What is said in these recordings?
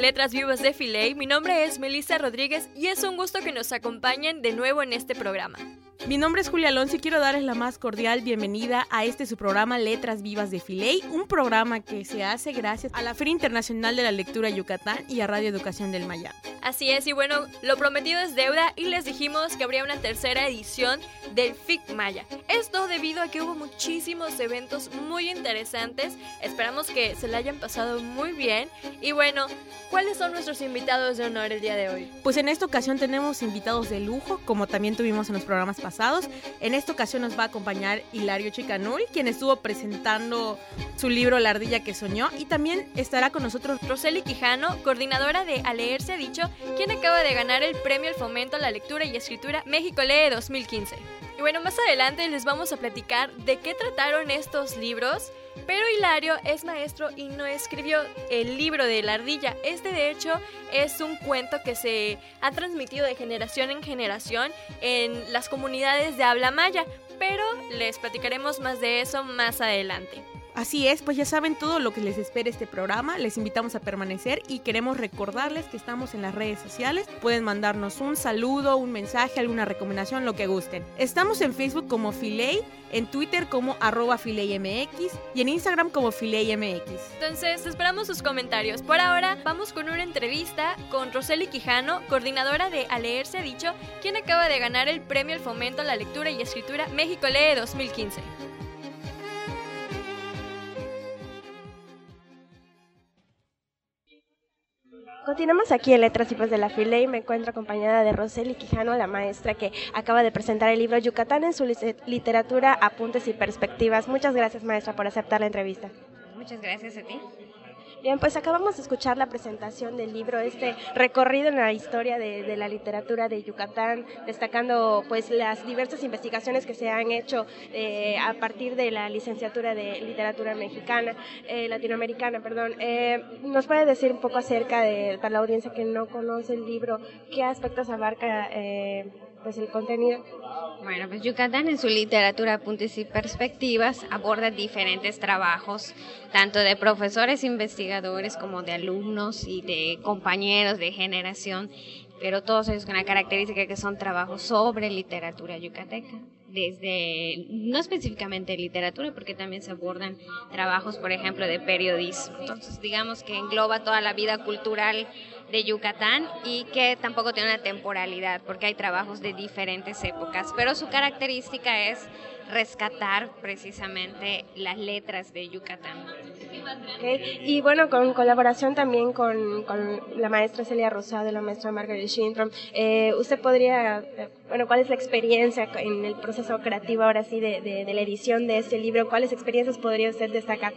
Letras Vivas de Filey, mi nombre es Melissa Rodríguez y es un gusto que nos acompañen de nuevo en este programa. Mi nombre es Julia Alonso y quiero darles la más cordial bienvenida a este su programa Letras Vivas de Filey, un programa que se hace gracias a la Feria Internacional de la Lectura Yucatán y a Radio Educación del Maya. Así es, y bueno, lo prometido es deuda y les dijimos que habría una tercera edición del FIC Maya. Esto debido a que hubo muchísimos eventos muy interesantes, esperamos que se la hayan pasado muy bien y bueno, ¿cuáles son nuestros invitados de honor el día de hoy? Pues en esta ocasión tenemos invitados de lujo, como también tuvimos en los programas pasados en esta ocasión nos va a acompañar Hilario Chicanul, quien estuvo presentando su libro La ardilla que soñó, y también estará con nosotros Roseli Quijano, coordinadora de A Leer se ha dicho, quien acaba de ganar el premio al fomento a la lectura y escritura México Lee 2015. Y bueno, más adelante les vamos a platicar de qué trataron estos libros pero Hilario es maestro y no escribió el libro de la ardilla. Este de hecho es un cuento que se ha transmitido de generación en generación en las comunidades de habla maya, pero les platicaremos más de eso más adelante. Así es, pues ya saben todo lo que les espera este programa, les invitamos a permanecer y queremos recordarles que estamos en las redes sociales, pueden mandarnos un saludo, un mensaje, alguna recomendación, lo que gusten. Estamos en Facebook como Filey, en Twitter como arroba FileyMX y en Instagram como FileyMX. Entonces, esperamos sus comentarios. Por ahora, vamos con una entrevista con Roseli Quijano, coordinadora de A Leer se ha dicho, quien acaba de ganar el premio al fomento a la lectura y escritura México Lee 2015. Continuamos aquí en Letras y Pues de la File y me encuentro acompañada de Roseli Quijano, la maestra que acaba de presentar el libro Yucatán en su literatura, apuntes y perspectivas. Muchas gracias, maestra, por aceptar la entrevista. Muchas gracias a ti. Bien, pues acabamos de escuchar la presentación del libro, este recorrido en la historia de, la literatura de Yucatán, destacando pues las diversas investigaciones que se han hecho eh, a partir de la licenciatura de literatura mexicana, eh, latinoamericana, perdón. Eh, ¿Nos puede decir un poco acerca de, para la audiencia que no conoce el libro, qué aspectos abarca pues el contenido? Bueno, pues Yucatán en su literatura Apuntes y Perspectivas aborda diferentes trabajos, tanto de profesores investigadores como de alumnos y de compañeros de generación, pero todos ellos con la característica que son trabajos sobre literatura yucateca desde, no específicamente literatura, porque también se abordan trabajos, por ejemplo, de periodismo. Entonces, digamos que engloba toda la vida cultural de Yucatán y que tampoco tiene una temporalidad, porque hay trabajos de diferentes épocas, pero su característica es rescatar precisamente las letras de Yucatán. Y bueno, con colaboración también con, con, la maestra Celia Rosado y la maestra Margaret Shintrom, eh, ¿usted podría, eh, bueno, cuál es la experiencia en el proceso creativo ahora sí de, de la edición de este libro? ¿Cuáles experiencias podría usted destacar?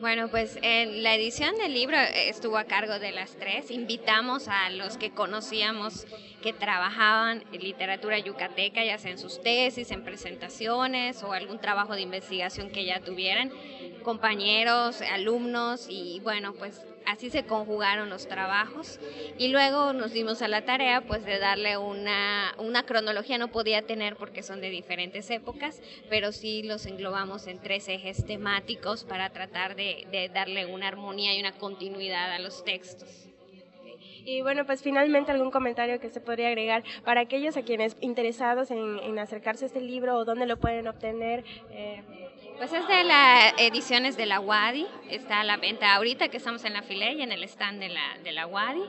Bueno, pues en la edición del libro estuvo a cargo de las tres. Invitamos a los que conocíamos que trabajaban en literatura yucateca, ya sea en sus tesis, en presentaciones o algún trabajo de investigación que ya tuvieran, compañeros, alumnos y bueno, pues así se conjugaron los trabajos y luego nos dimos a la tarea pues de darle una, una cronología, no podía tener porque son de diferentes épocas, pero sí los englobamos en tres ejes temáticos para tratar de, darle una armonía y una continuidad a los textos. Y bueno, pues finalmente algún comentario que se podría agregar para aquellos a quienes interesados en, en acercarse a este libro o dónde lo pueden obtener. Eh. Pues es de las ediciones de la WADI, está a la venta ahorita que estamos en la y en el stand de la, de la WADI.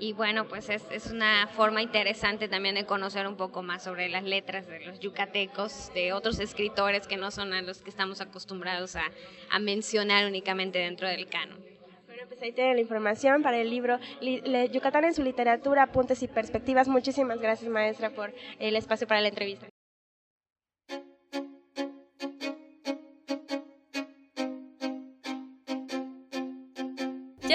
Y bueno, pues es, es una forma interesante también de conocer un poco más sobre las letras de los yucatecos, de otros escritores que no son a los que estamos acostumbrados a, mencionar únicamente dentro del canon pues ahí tienen la información para el libro Yucatán en su literatura, apuntes y perspectivas. Muchísimas gracias, maestra, por el espacio para la entrevista.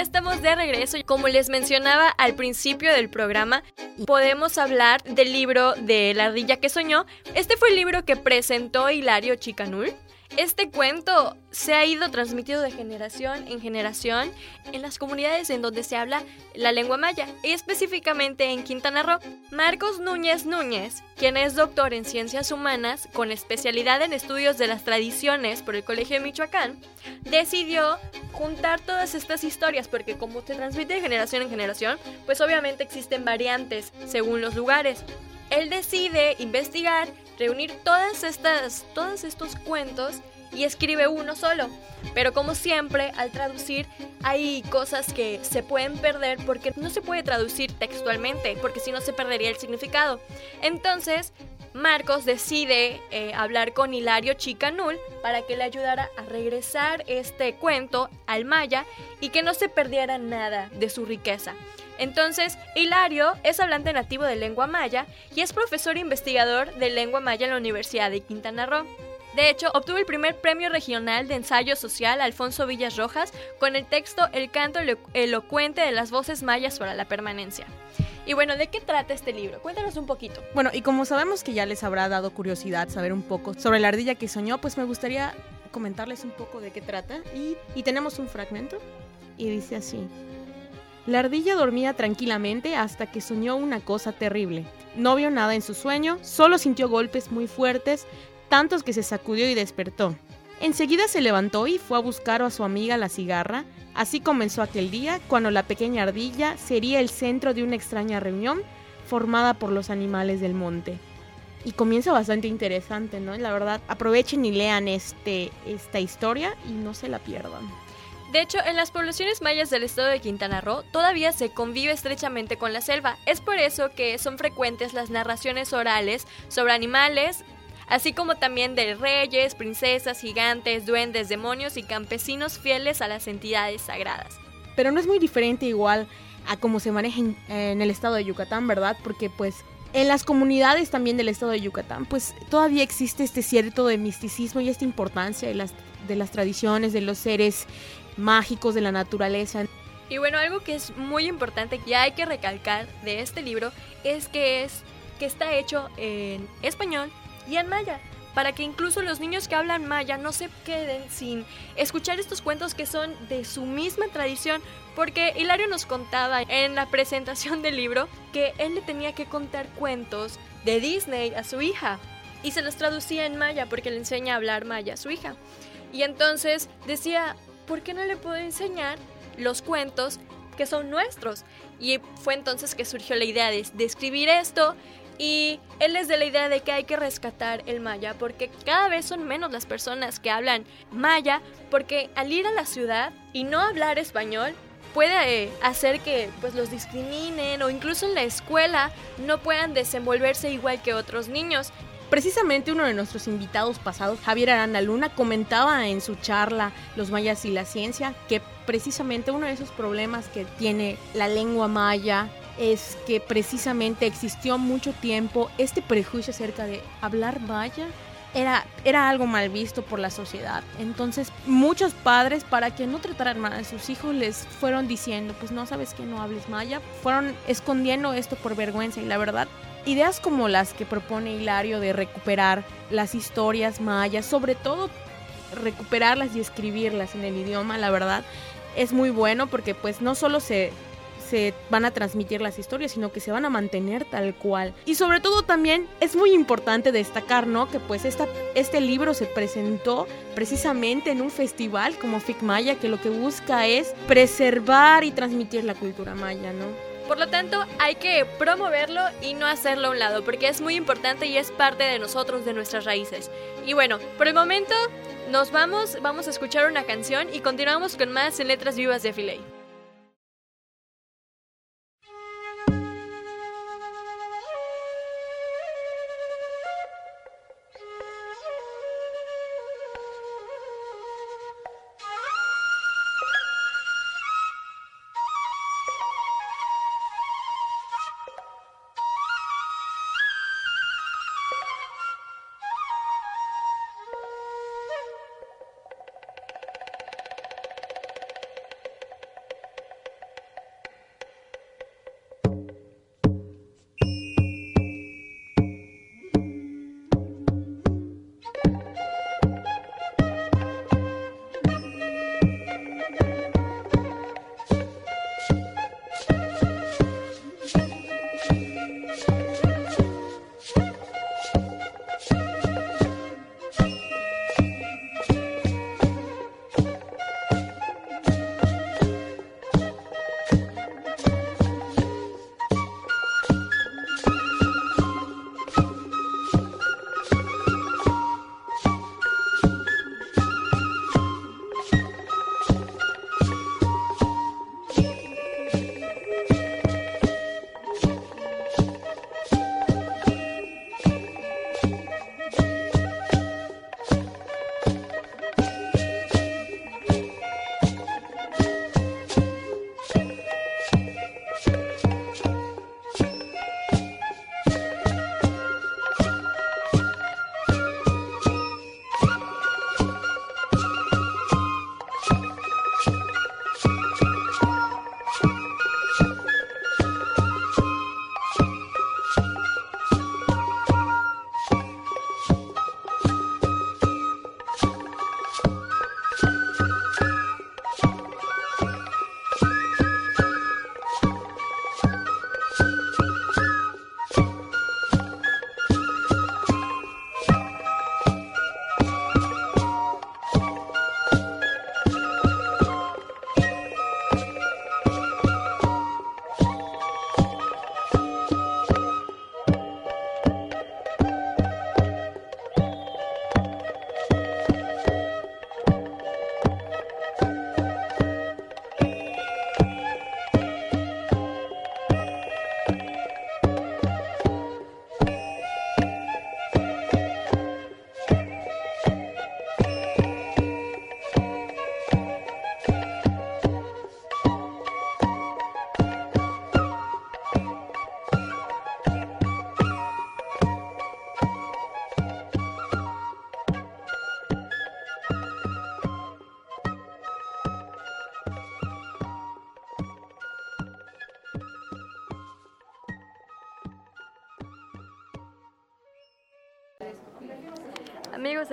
Estamos de regreso. Como les mencionaba al principio del programa, podemos hablar del libro de La ardilla que soñó. Este fue el libro que presentó Hilario Chicanul. Este cuento se ha ido transmitido de generación en generación en las comunidades en donde se habla la lengua maya, y específicamente en Quintana Roo. Marcos Núñez Núñez, quien es doctor en ciencias humanas con especialidad en estudios de las tradiciones por el Colegio de Michoacán, decidió juntar todas estas historias porque como se transmite de generación en generación, pues obviamente existen variantes según los lugares. Él decide investigar reunir todas estas, todos estos cuentos y escribe uno solo. Pero como siempre, al traducir hay cosas que se pueden perder porque no se puede traducir textualmente, porque si no se perdería el significado. Entonces, Marcos decide eh, hablar con Hilario Chicanul para que le ayudara a regresar este cuento al maya y que no se perdiera nada de su riqueza. Entonces, Hilario es hablante nativo de lengua maya y es profesor e investigador de lengua maya en la Universidad de Quintana Roo. De hecho, obtuvo el primer premio regional de ensayo social Alfonso Villas Rojas con el texto El canto elocuente de las voces mayas para la permanencia. Y bueno, ¿de qué trata este libro? Cuéntanos un poquito. Bueno, y como sabemos que ya les habrá dado curiosidad saber un poco sobre la ardilla que soñó, pues me gustaría comentarles un poco de qué trata. Y, y tenemos un fragmento y dice así. La ardilla dormía tranquilamente hasta que soñó una cosa terrible. No vio nada en su sueño, solo sintió golpes muy fuertes, tantos que se sacudió y despertó. Enseguida se levantó y fue a buscar a su amiga la cigarra. Así comenzó aquel día, cuando la pequeña ardilla sería el centro de una extraña reunión formada por los animales del monte. Y comienza bastante interesante, ¿no? La verdad, aprovechen y lean este, esta historia y no se la pierdan. De hecho, en las poblaciones mayas del estado de Quintana Roo todavía se convive estrechamente con la selva. Es por eso que son frecuentes las narraciones orales sobre animales, así como también de reyes, princesas, gigantes, duendes, demonios y campesinos fieles a las entidades sagradas. Pero no es muy diferente igual a cómo se maneja en, el estado de Yucatán, ¿verdad? Porque pues en las comunidades también del estado de Yucatán, pues todavía existe este cierto de misticismo y esta importancia de las, de las tradiciones, de los seres mágicos de la naturaleza. Y bueno, algo que es muy importante que hay que recalcar de este libro es que es que está hecho en español y en maya, para que incluso los niños que hablan maya no se queden sin escuchar estos cuentos que son de su misma tradición, porque Hilario nos contaba en la presentación del libro que él le tenía que contar cuentos de Disney a su hija y se los traducía en maya porque le enseña a hablar maya a su hija. Y entonces decía, ¿por qué no le puedo enseñar los cuentos que son nuestros? Y fue entonces que surgió la idea de, escribir esto y él es de la idea de que hay que rescatar el maya porque cada vez son menos las personas que hablan maya porque al ir a la ciudad y no hablar español puede eh, hacer que pues los discriminen o incluso en la escuela no puedan desenvolverse igual que otros niños Precisamente uno de nuestros invitados pasados, Javier Aranda Luna, comentaba en su charla Los mayas y la ciencia que precisamente uno de esos problemas que tiene la lengua maya es que precisamente existió mucho tiempo este prejuicio acerca de hablar maya. Era, era algo mal visto por la sociedad. Entonces, muchos padres, para que no trataran mal a sus hijos, les fueron diciendo, pues no sabes que no hables maya. Fueron escondiendo esto por vergüenza y la verdad Ideas como las que propone Hilario de recuperar las historias mayas, sobre todo recuperarlas y escribirlas en el idioma, la verdad, es muy bueno porque pues no solo se, se van a transmitir las historias, sino que se van a mantener tal cual. Y sobre todo también es muy importante destacar, ¿no? Que pues esta, este libro se presentó precisamente en un festival como FIC Maya, que lo que busca es preservar y transmitir la cultura maya, ¿no? Por lo tanto, hay que promoverlo y no hacerlo a un lado, porque es muy importante y es parte de nosotros, de nuestras raíces. Y bueno, por el momento nos vamos, vamos a escuchar una canción y continuamos con más en Letras Vivas de Filey.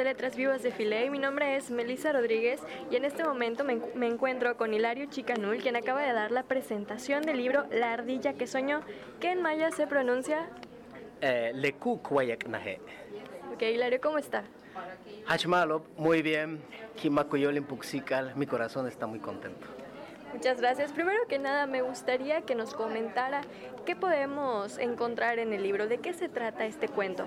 De Letras Vivas de Filey, mi nombre es Melissa Rodríguez y en este momento me, me, encuentro con Hilario Chicanul, quien acaba de dar la presentación del libro La ardilla que soñó, que en maya se pronuncia... Eh, Leku Nahe. Ok, Hilario, ¿cómo está? Hachmalo, muy bien. Kimakuyolin Puxikal, mi corazón está muy contento. Muchas gracias. Primero que nada, me gustaría que nos comentara qué podemos encontrar en el libro, de qué se trata este cuento.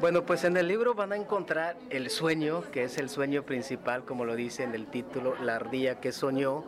Bueno, pues en el libro van a encontrar el sueño, que es el sueño principal, como lo dice en el título, la ardilla que soñó.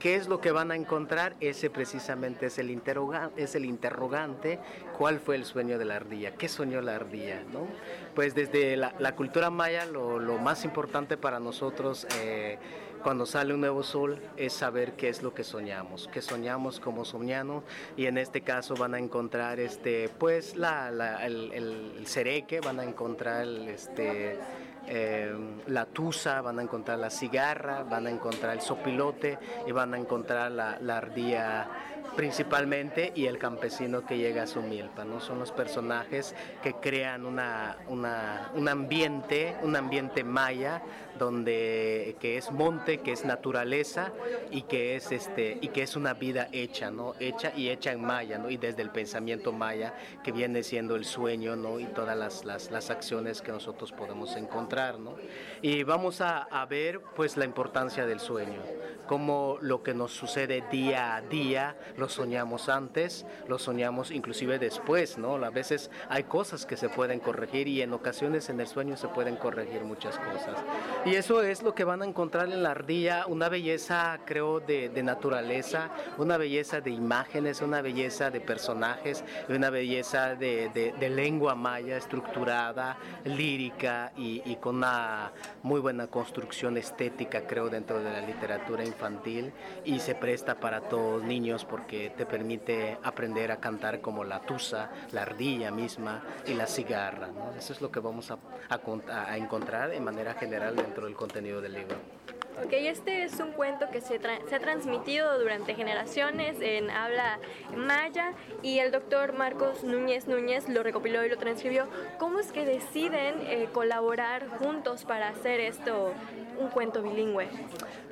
¿Qué es lo que van a encontrar? Ese precisamente es el, interrogante, es el interrogante, ¿cuál fue el sueño de la ardilla? ¿Qué soñó la ardilla? ¿no? Pues desde la, cultura maya lo, más importante para nosotros eh, cuando sale un nuevo sol es saber qué es lo que soñamos, qué soñamos como soñamos y en este caso van a encontrar este pues la, el, el, cereque, van a encontrar este eh, la tusa, van a encontrar la cigarra, van a encontrar el sopilote y van a encontrar la, la ardilla principalmente y el campesino que llega a su milpa, ¿no? Son los personajes que crean una, un ambiente, un ambiente maya donde que es monte, que es naturaleza y que es este y que es una vida hecha, ¿no? Hecha y hecha en maya, ¿no? Y desde el pensamiento maya que viene siendo el sueño, ¿no? Y todas las, las, las acciones que nosotros podemos encontrar, ¿no? Y vamos a, a ver pues la importancia del sueño, como lo que nos sucede día a día lo soñamos antes, lo soñamos inclusive después, ¿no? A veces hay cosas que se pueden corregir y en ocasiones en el sueño se pueden corregir muchas cosas. Y eso es lo que van a encontrar en la ardilla, una belleza, creo, de, naturaleza, una belleza de imágenes, una belleza de personajes, una belleza de, lengua maya estructurada, lírica y, y con una muy buena construcción estética, creo, dentro de la literatura infantil y se presta para todos niños porque que te permite aprender a cantar como la tusa, la ardilla misma y la cigarra. Eso es lo que vamos a, a, encontrar de manera general dentro del contenido del libro. Ok, este es un cuento que se, se, ha transmitido durante generaciones en habla maya y el doctor Marcos Núñez Núñez lo recopiló y lo transcribió. ¿Cómo es que deciden eh, colaborar juntos para hacer esto un cuento bilingüe?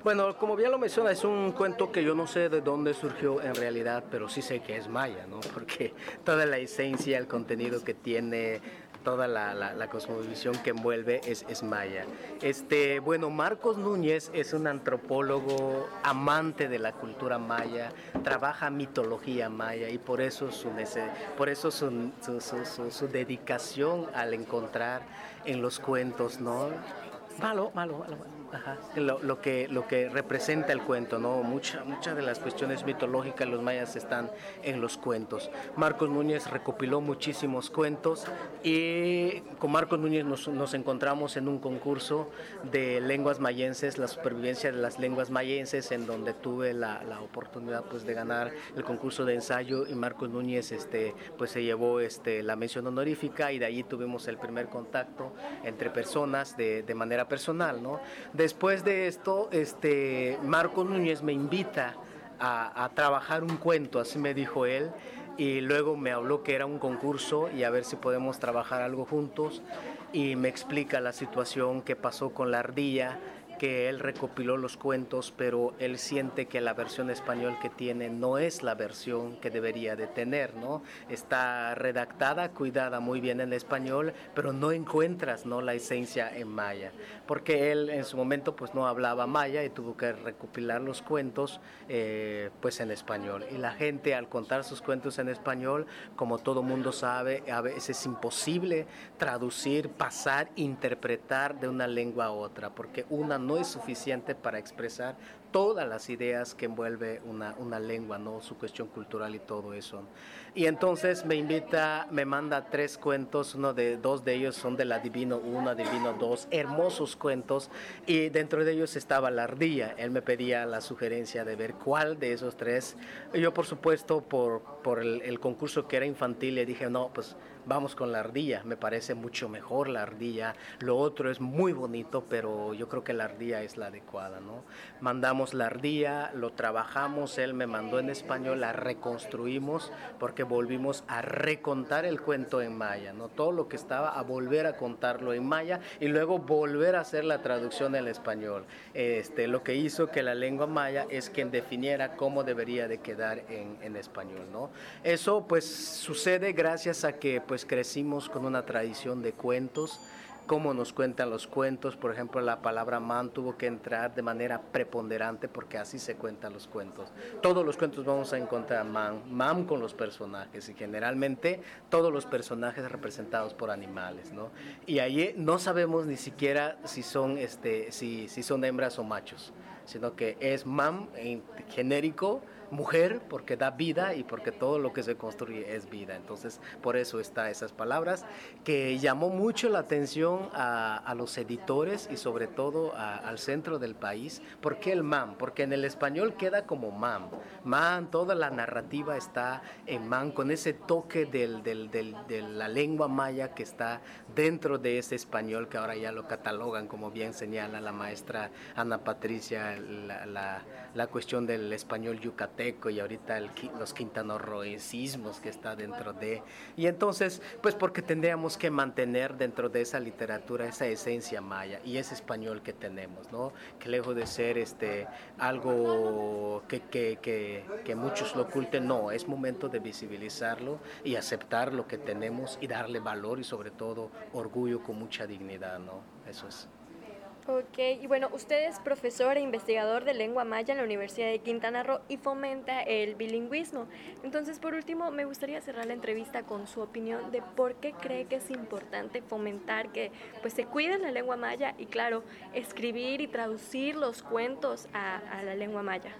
Bueno, como bien lo menciona, es un cuento que yo no sé de dónde surgió en realidad, pero sí sé que es maya, ¿no? Porque toda la esencia, el contenido que tiene, toda la, cosmovisión que envuelve es, maya. Este, bueno, Marcos Núñez es un antropólogo amante de la cultura maya, trabaja mitología maya y por eso su, por eso su, su, dedicación al encontrar en los cuentos, ¿no? Malo, malo. malo lo, que, lo que representa el cuento, ¿no? Mucha, muchas de las cuestiones mitológicas los mayas están en los cuentos. Marcos Núñez recopiló muchísimos cuentos y con Marcos Núñez nos, encontramos en un concurso de lenguas mayenses, la supervivencia de las lenguas mayenses, en donde tuve la, oportunidad pues, de ganar el concurso de ensayo y Marcos Núñez este, pues, se llevó este, la mención honorífica y de allí tuvimos el primer contacto entre personas de manera personal, ¿no? Después de esto, este, Marco Núñez me invita a, trabajar un cuento, así me dijo él, y luego me habló que era un concurso y a ver si podemos trabajar algo juntos y me explica la situación que pasó con la ardilla que él recopiló los cuentos, pero él siente que la versión español que tiene no es la versión que debería de tener, ¿no? Está redactada, cuidada muy bien en español, pero no encuentras, ¿no? La esencia en maya, porque él en su momento pues no hablaba maya y tuvo que recopilar los cuentos eh, pues en español. Y la gente al contar sus cuentos en español, como todo mundo sabe, a veces es imposible traducir, pasar, interpretar de una lengua a otra, porque una no es suficiente para expresar todas las ideas que envuelve una, una lengua, ¿no? su cuestión cultural y todo eso. Y entonces me invita, me manda tres cuentos, uno de, dos de ellos son del Adivino 1, Adivino 2, hermosos cuentos, y dentro de ellos estaba la ardilla. Él me pedía la sugerencia de ver cuál de esos tres. Yo, por supuesto, por, por el, el concurso que era infantil, le dije, no, pues vamos con la ardilla, me parece mucho mejor la ardilla. Lo otro es muy bonito, pero yo creo que la ardilla es la adecuada, ¿no? Mandamos la ardilla, lo trabajamos, él me mandó en español, la reconstruimos porque volvimos a recontar el cuento en maya, ¿no? Todo lo que estaba a volver a contarlo en maya y luego volver a hacer la traducción en español. Este, lo que hizo que la lengua maya es quien definiera cómo debería de quedar en, en español, ¿no? Eso pues sucede gracias a que pues crecimos con una tradición de cuentos, cómo nos cuentan los cuentos. Por ejemplo, la palabra man tuvo que entrar de manera preponderante porque así se cuentan los cuentos. Todos los cuentos vamos a encontrar man, man con los personajes y generalmente todos los personajes representados por animales, ¿no? Y ahí no sabemos ni siquiera si son, este, si, si son hembras o machos, sino que es mam en genérico mujer porque da vida y porque todo lo que se construye es vida. Entonces, por eso está esas palabras que llamó mucho la atención a, los editores y sobre todo al centro del país. ¿Por qué el MAM? Porque en el español queda como MAM. MAM, toda la narrativa está en MAM con ese toque del, de la lengua maya que está dentro de ese español que ahora ya lo catalogan, como bien señala la maestra Ana Patricia, la, la cuestión del español yucateco y ahorita el, los quintanorroesismos que está dentro de. Y entonces, pues porque tendríamos que mantener dentro de esa literatura esa esencia maya y ese español que tenemos, ¿no? Que lejos de ser este, algo que, que, que, que muchos lo oculten, no, es momento de visibilizarlo y aceptar lo que tenemos y darle valor y sobre todo orgullo con mucha dignidad, ¿no? Eso es. Ok, y bueno, usted es profesor e investigador de lengua maya en la Universidad de Quintana Roo y fomenta el bilingüismo. Entonces, por último, me gustaría cerrar la entrevista con su opinión de por qué cree que es importante fomentar que pues se cuide la lengua maya y, claro, escribir y traducir los cuentos a, a la lengua maya.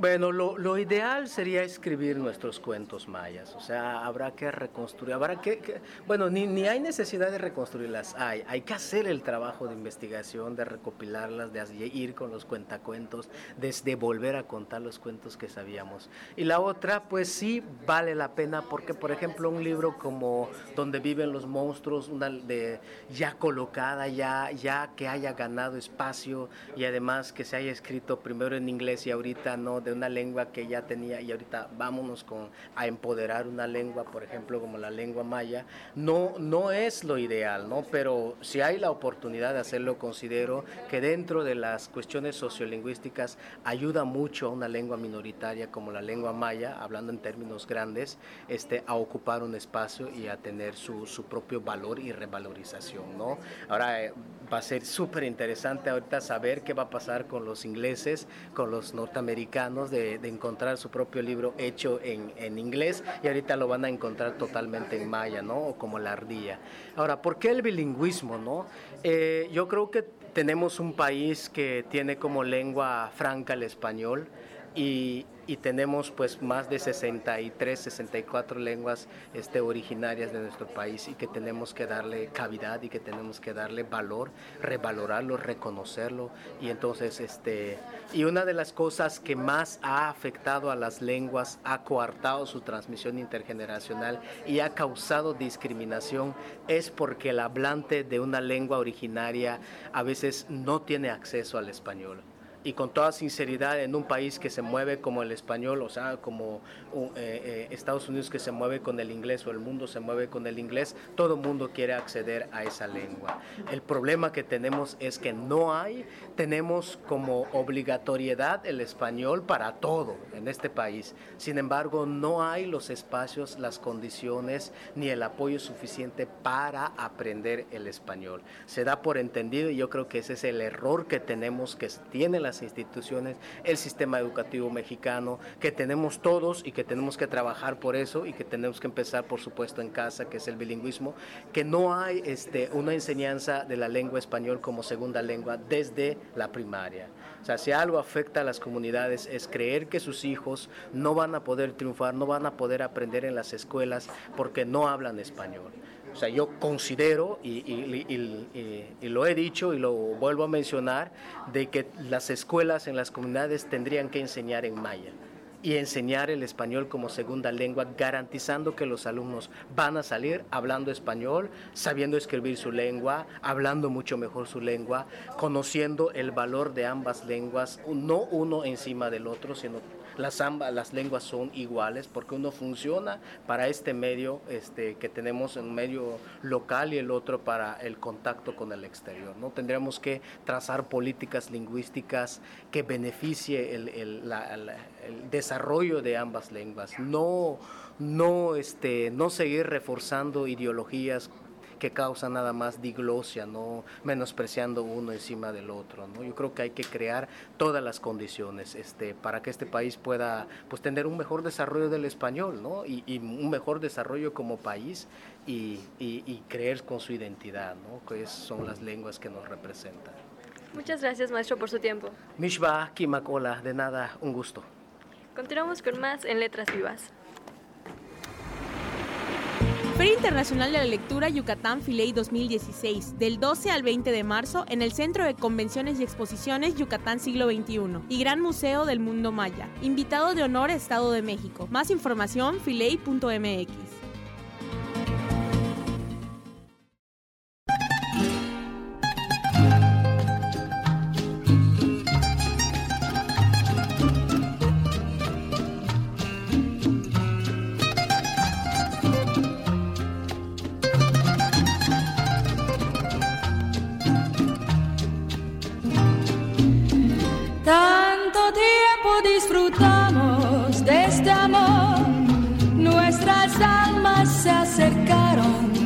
Bueno, lo, ideal sería escribir nuestros cuentos mayas, o sea, habrá que reconstruir, habrá que, bueno, ni, ni, hay necesidad de reconstruirlas, hay, hay que hacer el trabajo de investigación, de recopilarlas, de ir con los cuentacuentos, de, volver a contar los cuentos que sabíamos. Y la otra, pues sí, vale la pena, porque por ejemplo un libro como Donde viven los monstruos, una de, ya colocada, ya, ya que haya ganado espacio y además que se haya escrito primero en inglés y ahorita no de una lengua que ya tenía y ahorita vámonos con a empoderar una lengua, por ejemplo, como la lengua maya, no, no es lo ideal, ¿no? Pero si hay la oportunidad de hacerlo, considero que dentro de las cuestiones sociolingüísticas ayuda mucho a una lengua minoritaria como la lengua maya, hablando en términos grandes, este, a ocupar un espacio y a tener su, su propio valor y revalorización, ¿no? Ahora eh, va a ser súper interesante ahorita saber qué va a pasar con los ingleses, con los norteamericanos, de, encontrar su propio libro hecho en, inglés y ahorita lo van a encontrar totalmente en maya, ¿no? O como la ardilla. Ahora, ¿por qué el bilingüismo, no? Eh, yo creo que tenemos un país que tiene como lengua franca el español y, y tenemos pues más de 63, 64 lenguas este, originarias de nuestro país y que tenemos que darle cavidad y que tenemos que darle valor, revalorarlo, reconocerlo. Y entonces este y una de las cosas que más ha afectado a las lenguas, ha coartado su transmisión intergeneracional y ha causado discriminación es porque el hablante de una lengua originaria a veces no tiene acceso al español y con toda sinceridad en un país que se mueve como el español, o sea, como eh, eh, Estados Unidos que se mueve con el inglés o el mundo se mueve con el inglés, todo el mundo quiere acceder a esa lengua. El problema que tenemos es que no hay, tenemos como obligatoriedad el español para todo en este país. Sin embargo, no hay los espacios, las condiciones ni el apoyo suficiente para aprender el español. Se da por entendido y yo creo que ese es el error que tenemos, que tiene las instituciones, el sistema educativo mexicano, que tenemos todos y que tenemos que trabajar por eso y que tenemos que empezar, por supuesto, en casa, que es el bilingüismo, que no hay este, una enseñanza de la lengua español como segunda lengua desde la primaria. O sea, si algo afecta a las comunidades es creer que sus hijos no van a poder triunfar, no van a poder aprender en las escuelas porque no hablan español. O sea, yo considero, y, lo he dicho y lo vuelvo a mencionar, de que las escuelas en las comunidades tendrían que enseñar en maya y enseñar el español como segunda lengua, garantizando que los alumnos van a salir hablando español, sabiendo escribir su lengua, hablando mucho mejor su lengua, conociendo el valor de ambas lenguas, no uno encima del otro, sino las, ambas, las lenguas son iguales porque uno funciona para este medio este, que tenemos, un medio local y el otro para el contacto con el exterior. ¿no? Tendríamos que trazar políticas lingüísticas que beneficie el, el, el desarrollo de ambas lenguas, no, no, este, no seguir reforzando ideologías que causa nada más diglosia, no menospreciando uno encima del otro. ¿no? Yo creo que hay que crear todas las condiciones este, para que este país pueda pues, tener un mejor desarrollo del español ¿no? y, un mejor desarrollo como país y, y, creer con su identidad, ¿no? que son las lenguas que nos representan. Muchas gracias, maestro, por su tiempo. Mishba, Kimakola, de nada, un gusto. Continuamos con más en Letras Vivas. Feria Internacional de la Lectura Yucatán Filey 2016, del 12 al 20 de marzo en el Centro de Convenciones y Exposiciones Yucatán Siglo XXI y Gran Museo del Mundo Maya. Invitado de honor Estado de México. Más información filey.mx.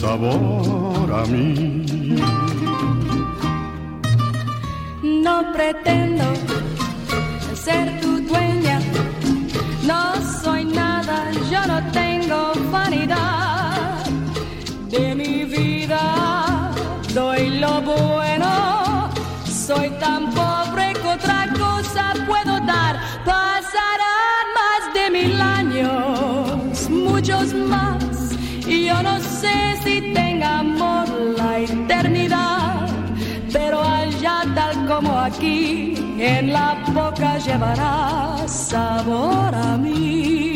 sabor a mí. No pretendo ser tu dueña, no soy nada, yo no tengo vanidad de mi vida, doy lo bueno, soy tan como aquí, en la boca llevará sabor a mí.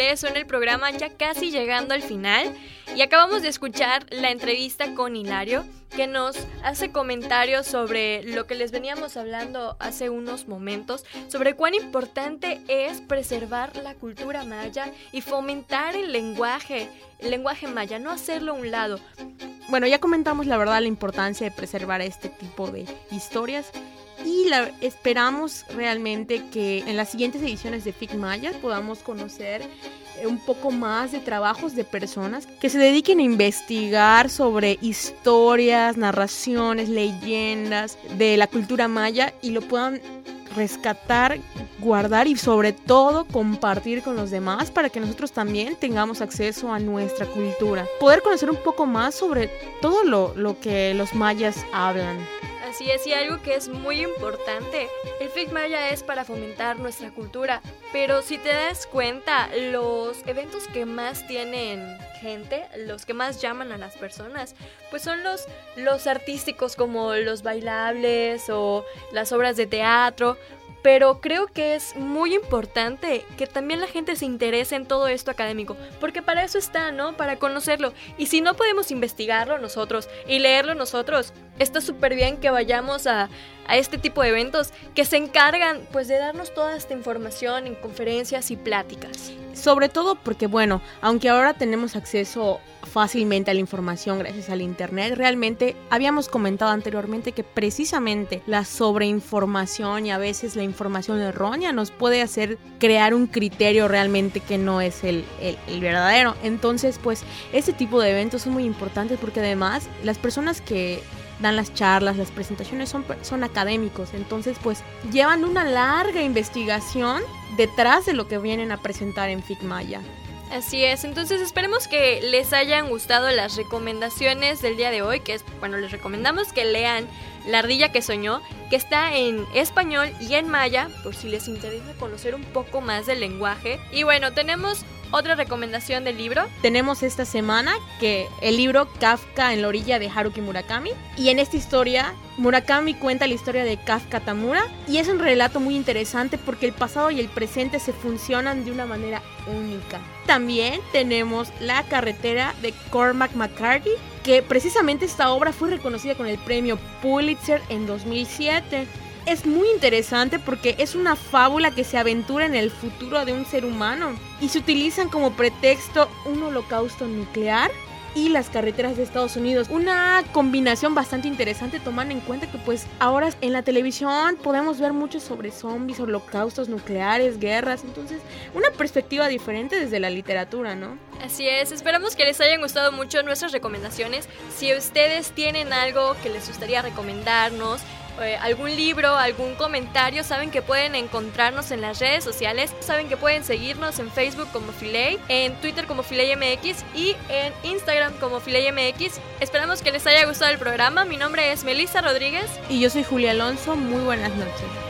regreso en el programa, ya casi llegando al final. Y acabamos de escuchar la entrevista con Hilario que nos hace comentarios sobre lo que les veníamos hablando hace unos momentos, sobre cuán importante es preservar la cultura maya y fomentar el lenguaje, el lenguaje maya, no hacerlo a un lado. Bueno, ya comentamos la verdad la importancia de preservar este tipo de historias y esperamos realmente que en las siguientes ediciones de FIC Maya podamos conocer eh, un poco más de trabajos de personas que se dediquen a investigar sobre historias, narraciones, leyendas de la cultura maya y lo puedan rescatar, guardar y sobre todo compartir con los demás para que nosotros también tengamos acceso a nuestra cultura. Poder conocer un poco más sobre todo lo, lo que los mayas hablan. Así es, y algo que es muy importante, el FIC Maya es para fomentar nuestra cultura, pero si te das cuenta, los eventos que más tienen gente, los que más llaman a las personas, pues son los, los artísticos como los bailables o las obras de teatro, pero creo que es muy importante que también la gente se interese en todo esto académico, porque para eso está, ¿no? Para conocerlo. Y si no podemos investigarlo nosotros y leerlo nosotros, está súper bien que vayamos a, a, este tipo de eventos que se encargan pues de darnos toda esta información en conferencias y pláticas. Sobre todo porque, bueno, aunque ahora tenemos acceso fácilmente a la información gracias al Internet, realmente habíamos comentado anteriormente que precisamente la sobreinformación y a veces la información errónea nos puede hacer crear un criterio realmente que no es el, el, el verdadero. Entonces, pues, este tipo de eventos son muy importantes porque además las personas que dan las charlas, las presentaciones son, son académicos, entonces pues llevan una larga investigación detrás de lo que vienen a presentar en FICMAYA. Así es, entonces esperemos que les hayan gustado las recomendaciones del día de hoy, que es, bueno, les recomendamos que lean La ardilla que soñó, que está en español y en maya, por si les interesa conocer un poco más del lenguaje. Y bueno, tenemos otra recomendación del libro. Tenemos esta semana que el libro Kafka en la orilla de Haruki Murakami. Y en esta historia, Murakami cuenta la historia de Kafka Tamura. Y es un relato muy interesante porque el pasado y el presente se funcionan de una manera única. También tenemos La carretera de Cormac McCarthy, que precisamente esta obra fue reconocida con el premio Pulitzer en 2007 es muy interesante porque es una fábula que se aventura en el futuro de un ser humano y se utilizan como pretexto un holocausto nuclear y las carreteras de Estados Unidos. Una combinación bastante interesante tomando en cuenta que pues ahora en la televisión podemos ver mucho sobre zombies, holocaustos nucleares, guerras, entonces una perspectiva diferente desde la literatura, ¿no? Así es, esperamos que les hayan gustado mucho nuestras recomendaciones. Si ustedes tienen algo que les gustaría recomendarnos, eh, algún libro, algún comentario, saben que pueden encontrarnos en las redes sociales, saben que pueden seguirnos en Facebook como Filey, en Twitter como FileyMX y en Instagram como FileyMX. Esperamos que les haya gustado el programa. Mi nombre es Melissa Rodríguez. Y yo soy Julia Alonso. Muy buenas noches.